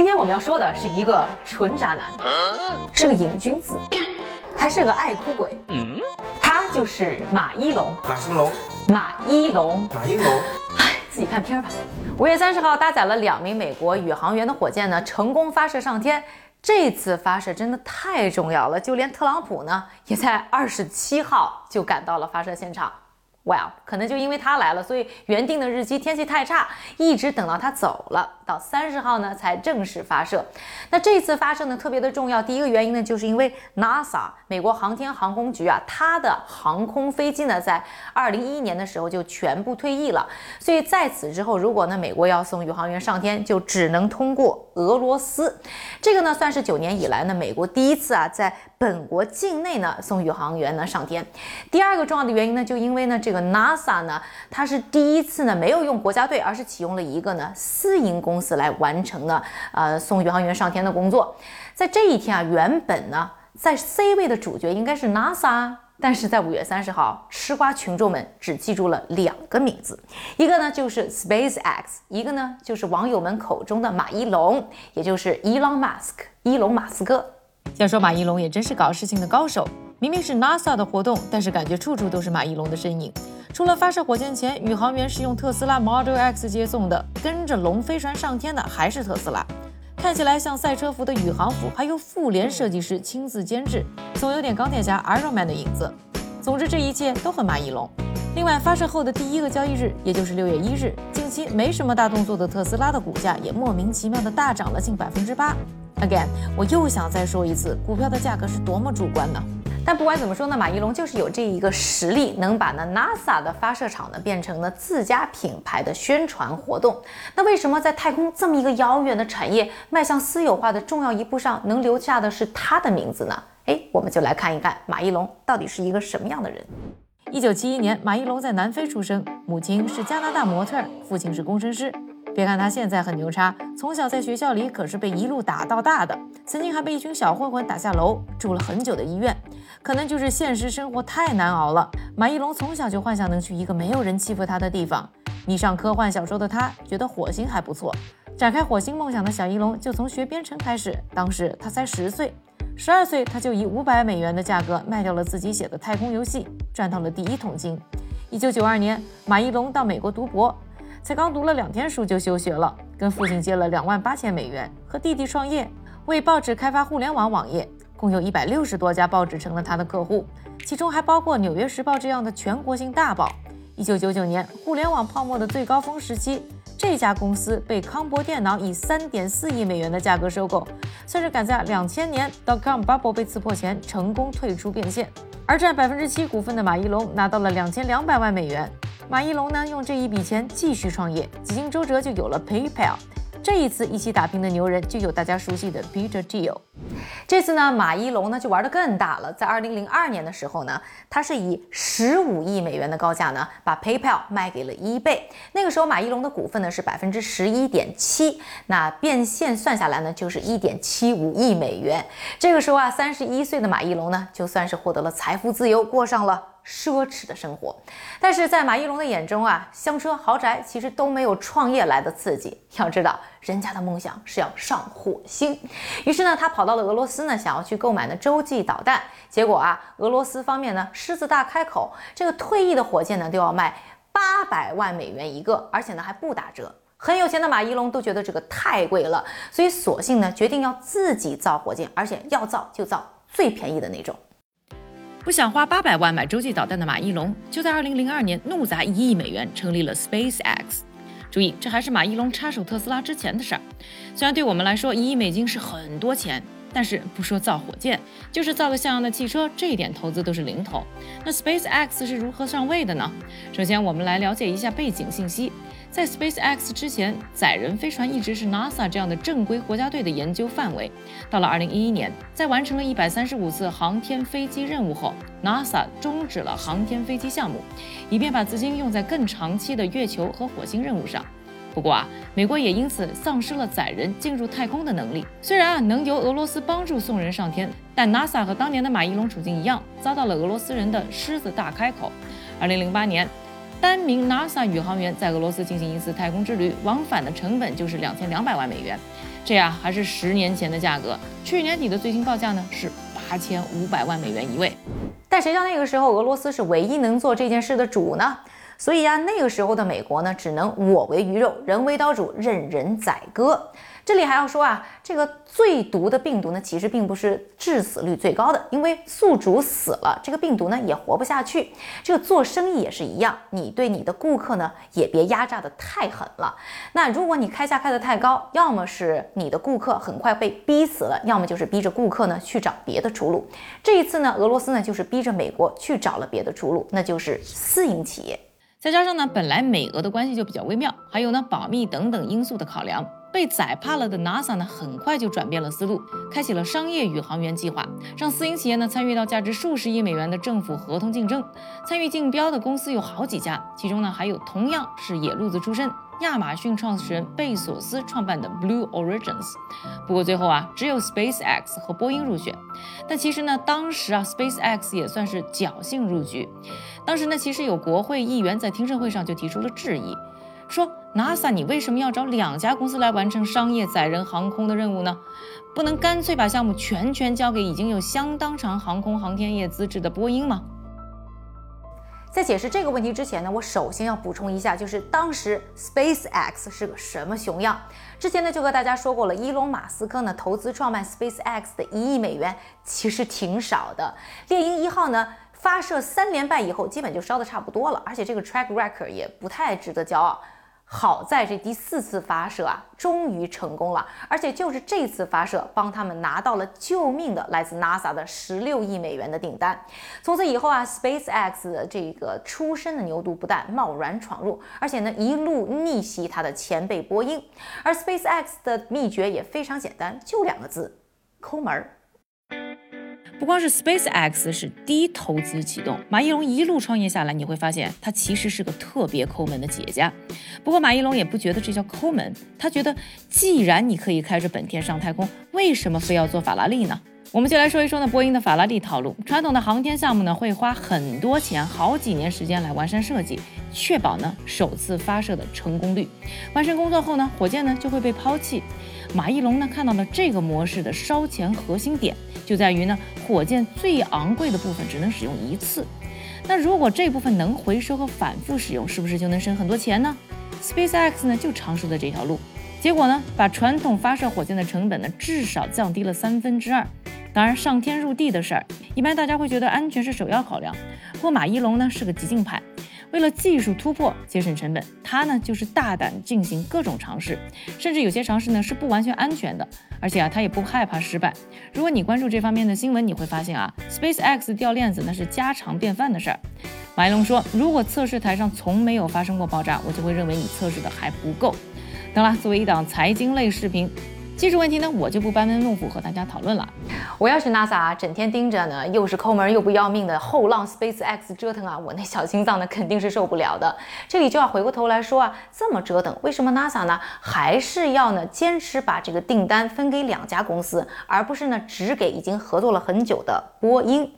今天我们要说的是一个纯渣男，是个瘾君子，还是个爱哭鬼。他就是马一龙，马什么龙？马一龙。马一龙。哎，自己看片吧。五月三十号，搭载了两名美国宇航员的火箭呢，成功发射上天。这次发射真的太重要了，就连特朗普呢，也在二十七号就赶到了发射现场。Well，可能就因为他来了，所以原定的日期天气太差，一直等到他走了，到三十号呢才正式发射。那这次发射呢特别的重要，第一个原因呢，就是因为 NASA 美国航天航空局啊，它的航空飞机呢在二零一一年的时候就全部退役了，所以在此之后，如果呢美国要送宇航员上天，就只能通过俄罗斯。这个呢算是九年以来呢美国第一次啊在本国境内呢送宇航员呢上天。第二个重要的原因呢，就因为呢这。个 NASA 呢，它是第一次呢没有用国家队，而是启用了一个呢私营公公司来完成呢呃送宇航员上天的工作。在这一天啊，原本呢在 C 位的主角应该是 NASA，但是在五月三十号，吃瓜群众们只记住了两个名字，一个呢就是 SpaceX，一个呢就是网友们口中的马一龙，也就是 Elon Musk，伊隆马斯克。要说马一龙也真是搞事情的高手。明明是 NASA 的活动，但是感觉处处都是马一龙的身影。除了发射火箭前，宇航员是用特斯拉 Model X 接送的，跟着龙飞船上天的还是特斯拉。看起来像赛车服的宇航服，还有复联设计师亲自监制，总有点钢铁侠 Iron Man 的影子。总之，这一切都很马一龙。另外，发射后的第一个交易日，也就是六月一日，近期没什么大动作的特斯拉的股价也莫名其妙的大涨了近百分之八。Again，我又想再说一次，股票的价格是多么主观呢？但不管怎么说呢，马一龙就是有这一个实力，能把呢 NASA 的发射场呢变成呢自家品牌的宣传活动。那为什么在太空这么一个遥远的产业迈向私有化的重要一步上，能留下的是他的名字呢？哎，我们就来看一看马一龙到底是一个什么样的人。一九七一年，马一龙在南非出生，母亲是加拿大模特，父亲是工程师。别看他现在很牛叉，从小在学校里可是被一路打到大的，曾经还被一群小混混打下楼，住了很久的医院。可能就是现实生活太难熬了，马一龙从小就幻想能去一个没有人欺负他的地方。迷上科幻小说的他，觉得火星还不错。展开火星梦想的小一龙，就从学编程开始。当时他才十岁，十二岁他就以五百美元的价格卖掉了自己写的太空游戏，赚到了第一桶金。一九九二年，马一龙到美国读博。才刚读了两天书就休学了，跟父亲借了两万八千美元，和弟弟创业，为报纸开发互联网网页，共有一百六十多家报纸成了他的客户，其中还包括《纽约时报》这样的全国性大报。一九九九年，互联网泡沫的最高峰时期，这家公司被康博电脑以三点四亿美元的价格收购，算是赶在两千年 dotcom bubble 被刺破前成功退出变现。而占百分之七股份的马一龙拿到了两千两百万美元。马一龙呢，用这一笔钱继续创业，几经周折就有了 PayPal。这一次一起打拼的牛人就有大家熟悉的 Peter Thiel。这次呢，马一龙呢就玩得更大了。在二零零二年的时候呢，他是以十五亿美元的高价呢，把 PayPal 卖给了 eBay。那个时候，马一龙的股份呢是百分之十一点七，那变现算下来呢就是一点七五亿美元。这个时候啊，三十一岁的马一龙呢，就算是获得了财富自由，过上了。奢侈的生活，但是在马一龙的眼中啊，香车豪宅其实都没有创业来的刺激。要知道，人家的梦想是要上火星。于是呢，他跑到了俄罗斯呢，想要去购买呢洲际导弹。结果啊，俄罗斯方面呢狮子大开口，这个退役的火箭呢都要卖八百万美元一个，而且呢还不打折。很有钱的马一龙都觉得这个太贵了，所以索性呢决定要自己造火箭，而且要造就造最便宜的那种。不想花八百万买洲际导弹的马一龙，就在二零零二年怒砸一亿美元成立了 SpaceX。注意，这还是马一龙插手特斯拉之前的事儿。虽然对我们来说一亿美金是很多钱，但是不说造火箭，就是造个像样的汽车，这一点投资都是零头。那 SpaceX 是如何上位的呢？首先，我们来了解一下背景信息。在 SpaceX 之前，载人飞船一直是 NASA 这样的正规国家队的研究范围。到了2011年，在完成了一百三十五次航天飞机任务后，NASA 终止了航天飞机项目，以便把资金用在更长期的月球和火星任务上。不过啊，美国也因此丧失了载人进入太空的能力。虽然啊能由俄罗斯帮助送人上天，但 NASA 和当年的马伊龙处境一样，遭到了俄罗斯人的狮子大开口。2008年。单名 NASA 宇航员在俄罗斯进行一次太空之旅，往返的成本就是两千两百万美元。这呀还是十年前的价格，去年底的最新报价呢是八千五百万美元一位。但谁叫那个时候俄罗斯是唯一能做这件事的主呢？所以啊，那个时候的美国呢，只能我为鱼肉，人为刀俎，任人宰割。这里还要说啊，这个最毒的病毒呢，其实并不是致死率最高的，因为宿主死了，这个病毒呢也活不下去。这个做生意也是一样，你对你的顾客呢也别压榨的太狠了。那如果你开价开的太高，要么是你的顾客很快被逼死了，要么就是逼着顾客呢去找别的出路。这一次呢，俄罗斯呢就是逼着美国去找了别的出路，那就是私营企业。再加上呢，本来美俄的关系就比较微妙，还有呢保密等等因素的考量。被宰怕了的 NASA 呢，很快就转变了思路，开启了商业宇航员计划，让私营企业呢参与到价值数十亿美元的政府合同竞争。参与竞标的公司有好几家，其中呢还有同样是野路子出身，亚马逊创始人贝索斯创办的 Blue Origins。不过最后啊，只有 SpaceX 和波音入选。但其实呢，当时啊，SpaceX 也算是侥幸入局。当时呢，其实有国会议员在听证会上就提出了质疑。说 NASA，你为什么要找两家公司来完成商业载人航空的任务呢？不能干脆把项目全权交给已经有相当长航空航天业资质的波音吗？在解释这个问题之前呢，我首先要补充一下，就是当时 SpaceX 是个什么熊样。之前呢就和大家说过了，伊隆马斯克呢投资创办 SpaceX 的一亿美元其实挺少的。猎鹰一号呢发射三连败以后，基本就烧的差不多了，而且这个 track record 也不太值得骄傲。好在这第四次发射啊，终于成功了，而且就是这次发射帮他们拿到了救命的来自 NASA 的十六亿美元的订单。从此以后啊，SpaceX 的这个出身的牛犊不但贸然闯入，而且呢一路逆袭他的前辈波音。而 SpaceX 的秘诀也非常简单，就两个字：抠门儿。不光是 SpaceX 是低投资启动，马一龙一路创业下来，你会发现他其实是个特别抠门的企业家。不过马一龙也不觉得这叫抠门，他觉得既然你可以开着本田上太空，为什么非要做法拉利呢？我们就来说一说呢，波音的法拉利套路。传统的航天项目呢，会花很多钱，好几年时间来完善设计，确保呢首次发射的成功率。完成工作后呢，火箭呢就会被抛弃。马一龙呢看到了这个模式的烧钱核心点，就在于呢，火箭最昂贵的部分只能使用一次。那如果这部分能回收和反复使用，是不是就能省很多钱呢？SpaceX 呢就尝试了这条路，结果呢，把传统发射火箭的成本呢至少降低了三分之二。当然，上天入地的事儿，一般大家会觉得安全是首要考量。不过马一龙呢是个激进派，为了技术突破、节省成本，他呢就是大胆进行各种尝试，甚至有些尝试呢是不完全安全的。而且啊，他也不害怕失败。如果你关注这方面的新闻，你会发现啊，SpaceX 掉链子那是家常便饭的事儿。马一龙说，如果测试台上从没有发生过爆炸，我就会认为你测试的还不够。当然，作为一档财经类视频。技术问题呢，我就不班门弄斧和大家讨论了。我要是 NASA，整天盯着呢，又是抠门又不要命的后浪 SpaceX 折腾啊，我那小心脏呢肯定是受不了的。这里就要回过头来说啊，这么折腾，为什么 NASA 呢还是要呢坚持把这个订单分给两家公司，而不是呢只给已经合作了很久的波音？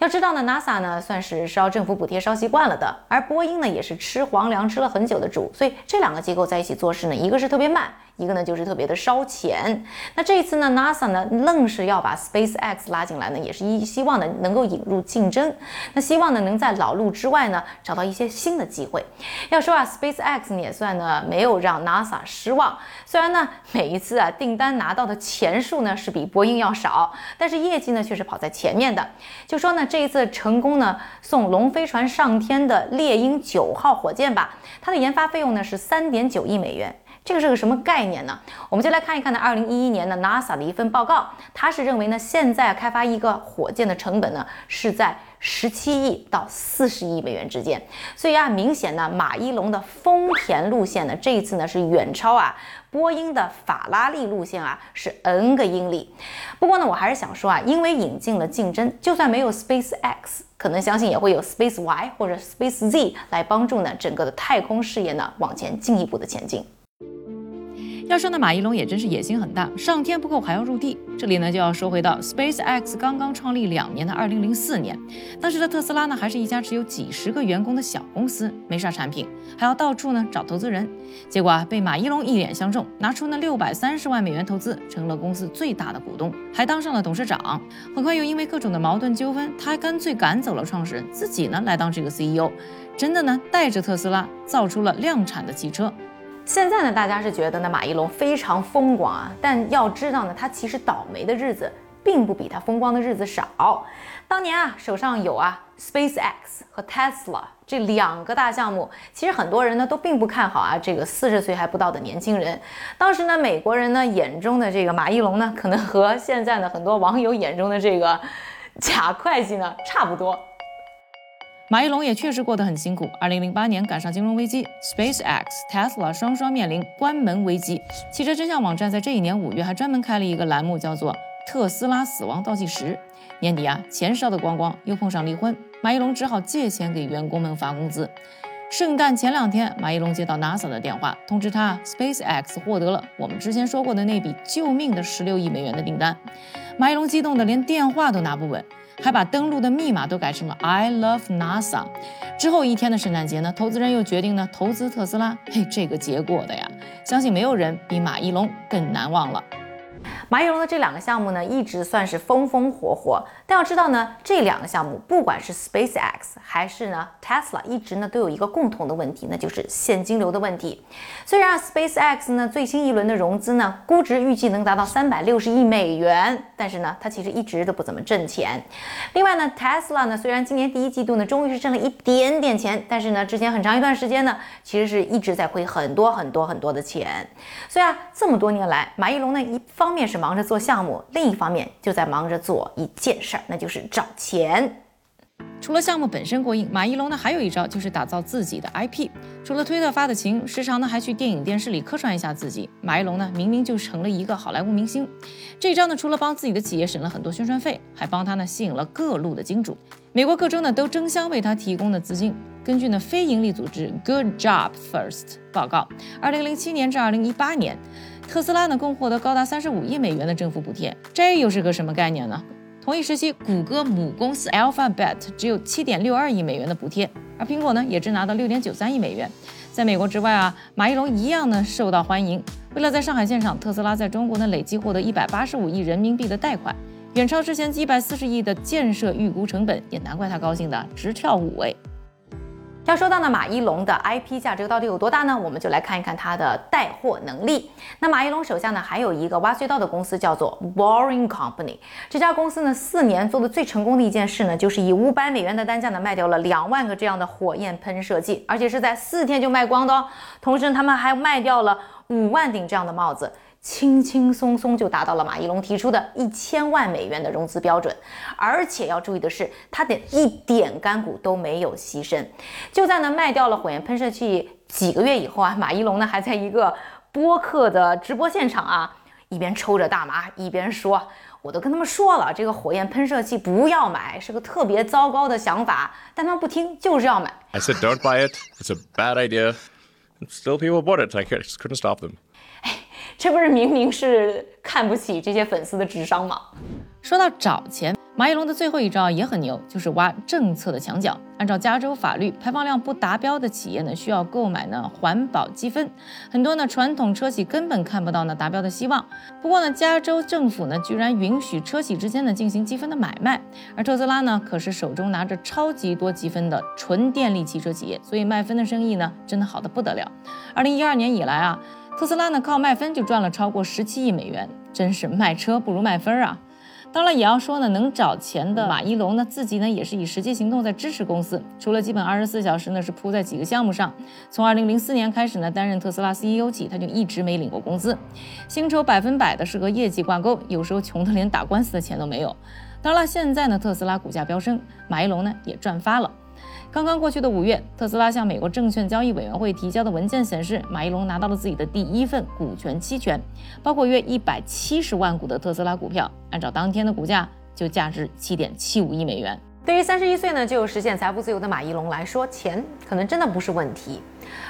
要知道呢，NASA 呢算是烧政府补贴烧习惯了的，而波音呢也是吃皇粮吃了很久的主，所以这两个机构在一起做事呢，一个是特别慢。一个呢就是特别的烧钱，那这一次呢，NASA 呢愣是要把 SpaceX 拉进来呢，也是一希望呢能够引入竞争，那希望呢能在老路之外呢找到一些新的机会。要说啊，SpaceX 也算呢没有让 NASA 失望，虽然呢每一次啊订单拿到的钱数呢是比波音要少，但是业绩呢却是跑在前面的。就说呢这一次成功呢送龙飞船上天的猎鹰九号火箭吧，它的研发费用呢是三点九亿美元。这个是个什么概念呢？我们就来看一看呢，二零一一年的 NASA 的一份报告，它是认为呢，现在开发一个火箭的成本呢是在十七亿到四十亿美元之间。所以啊，明显呢，马一龙的丰田路线呢，这一次呢是远超啊波音的法拉利路线啊，是 N 个英里。不过呢，我还是想说啊，因为引进了竞争，就算没有 SpaceX，可能相信也会有 Space Y 或者 Space Z 来帮助呢整个的太空事业呢往前进一步的前进。要说呢，马一龙也真是野心很大，上天不够还要入地。这里呢就要说回到 SpaceX 刚刚创立两年的2004年，当时的特斯拉呢还是一家只有几十个员工的小公司，没啥产品，还要到处呢找投资人。结果啊被马一龙一脸相中，拿出那六百三十万美元投资，成了公司最大的股东，还当上了董事长。很快又因为各种的矛盾纠纷，他还干脆赶走了创始人，自己呢来当这个 CEO，真的呢带着特斯拉造出了量产的汽车。现在呢，大家是觉得呢马一龙非常风光啊，但要知道呢，他其实倒霉的日子并不比他风光的日子少。当年啊，手上有啊 SpaceX 和 Tesla 这两个大项目，其实很多人呢都并不看好啊这个四十岁还不到的年轻人。当时呢，美国人呢眼中的这个马一龙呢，可能和现在呢很多网友眼中的这个假会计呢差不多。马一龙也确实过得很辛苦。二零零八年赶上金融危机，SpaceX、Tesla 双双面临关门危机。汽车真相网站在这一年五月还专门开了一个栏目，叫做“特斯拉死亡倒计时”。年底啊，钱烧得光光，又碰上离婚，马一龙只好借钱给员工们发工资。圣诞前两天，马一龙接到 NASA 的电话，通知他 SpaceX 获得了我们之前说过的那笔救命的十六亿美元的订单。马一龙激动的连电话都拿不稳。还把登录的密码都改成了 I love NASA。之后一天的圣诞节呢，投资人又决定呢投资特斯拉。嘿，这个结果的呀，相信没有人比马一龙更难忘了。马一龙的这两个项目呢，一直算是风风火火。但要知道呢，这两个项目，不管是 SpaceX 还是呢 Tesla，一直呢都有一个共同的问题，那就是现金流的问题。虽然 SpaceX 呢最新一轮的融资呢，估值预计能达到三百六十亿美元，但是呢，它其实一直都不怎么挣钱。另外呢，Tesla 呢虽然今年第一季度呢终于是挣了一点点钱，但是呢之前很长一段时间呢，其实是一直在亏很多很多很多的钱。所以啊，这么多年来，马一龙呢一方面是忙着做项目，另一方面就在忙着做一件事儿。那就是找钱。除了项目本身过硬，马一龙呢还有一招，就是打造自己的 IP。除了推特发的情，时常呢还去电影电视里客串一下自己。马一龙呢明明就成了一个好莱坞明星，这一招呢除了帮自己的企业省了很多宣传费，还帮他呢吸引了各路的金主。美国各州呢都争相为他提供的资金。根据呢非营利组织 Good Job First 报告，二零零七年至二零一八年，特斯拉呢共获得高达三十五亿美元的政府补贴。这又是个什么概念呢？同一时期，谷歌母公司 Alphabet 只有七点六二亿美元的补贴，而苹果呢也只拿到六点九三亿美元。在美国之外啊，马一龙一样呢受到欢迎。为了在上海现场，特斯拉在中国呢累计获得一百八十五亿人民币的贷款，远超之前一百四十亿的建设预估成本，也难怪他高兴的直跳五位。要说到呢，马一龙的 IP 价值到底有多大呢？我们就来看一看他的带货能力。那马一龙手下呢还有一个挖隧道的公司，叫做 Boring Company。这家公司呢四年做的最成功的一件事呢，就是以五百美元的单价呢卖掉了两万个这样的火焰喷射器，而且是在四天就卖光的哦。同时他们还卖掉了五万顶这样的帽子。轻轻松松就达到了马一龙提出的一千万美元的融资标准，而且要注意的是，他的一点干股都没有牺牲。就在呢卖掉了火焰喷射器几个月以后啊，马一龙呢还在一个播客的直播现场啊，一边抽着大麻，一边说：“我都跟他们说了，这个火焰喷射器不要买，是个特别糟糕的想法，但他们不听，就是要买。” I said, "Don't buy it. It's a bad idea." Still, people bought it. I couldn't stop them. 这不是明明是看不起这些粉丝的智商吗？说到找钱，马一龙的最后一招也很牛，就是挖政策的墙角。按照加州法律，排放量不达标的企业呢，需要购买呢环保积分。很多呢传统车企根本看不到呢达标的希望。不过呢，加州政府呢居然允许车企之间呢进行积分的买卖。而特斯拉呢，可是手中拿着超级多积分的纯电力汽车企业，所以卖分的生意呢真的好的不得了。二零一二年以来啊。特斯拉呢，靠卖分就赚了超过十七亿美元，真是卖车不如卖分啊！当然也要说呢，能找钱的马一龙呢，自己呢也是以实际行动在支持公司。除了基本二十四小时呢是扑在几个项目上，从二零零四年开始呢担任特斯拉 CEO 起，他就一直没领过工资，薪酬百分百的是和业绩挂钩，有时候穷得连打官司的钱都没有。当然了，现在呢特斯拉股价飙升，马一龙呢也赚发了。刚刚过去的五月，特斯拉向美国证券交易委员会提交的文件显示，马一龙拿到了自己的第一份股权期权，包括约一百七十万股的特斯拉股票，按照当天的股价就价值七点七五亿美元。对于三十一岁呢就实现财富自由的马一龙来说，钱可能真的不是问题。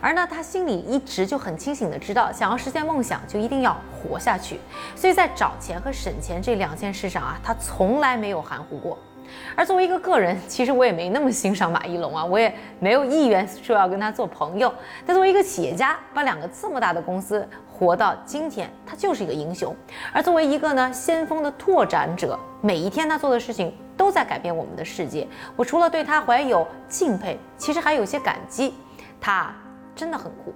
而呢，他心里一直就很清醒的知道，想要实现梦想，就一定要活下去。所以在找钱和省钱这两件事上啊，他从来没有含糊过。而作为一个个人，其实我也没那么欣赏马一龙啊，我也没有意愿说要跟他做朋友。但作为一个企业家，把两个这么大的公司活到今天，他就是一个英雄。而作为一个呢先锋的拓展者，每一天他做的事情都在改变我们的世界。我除了对他怀有敬佩，其实还有些感激。他真的很酷。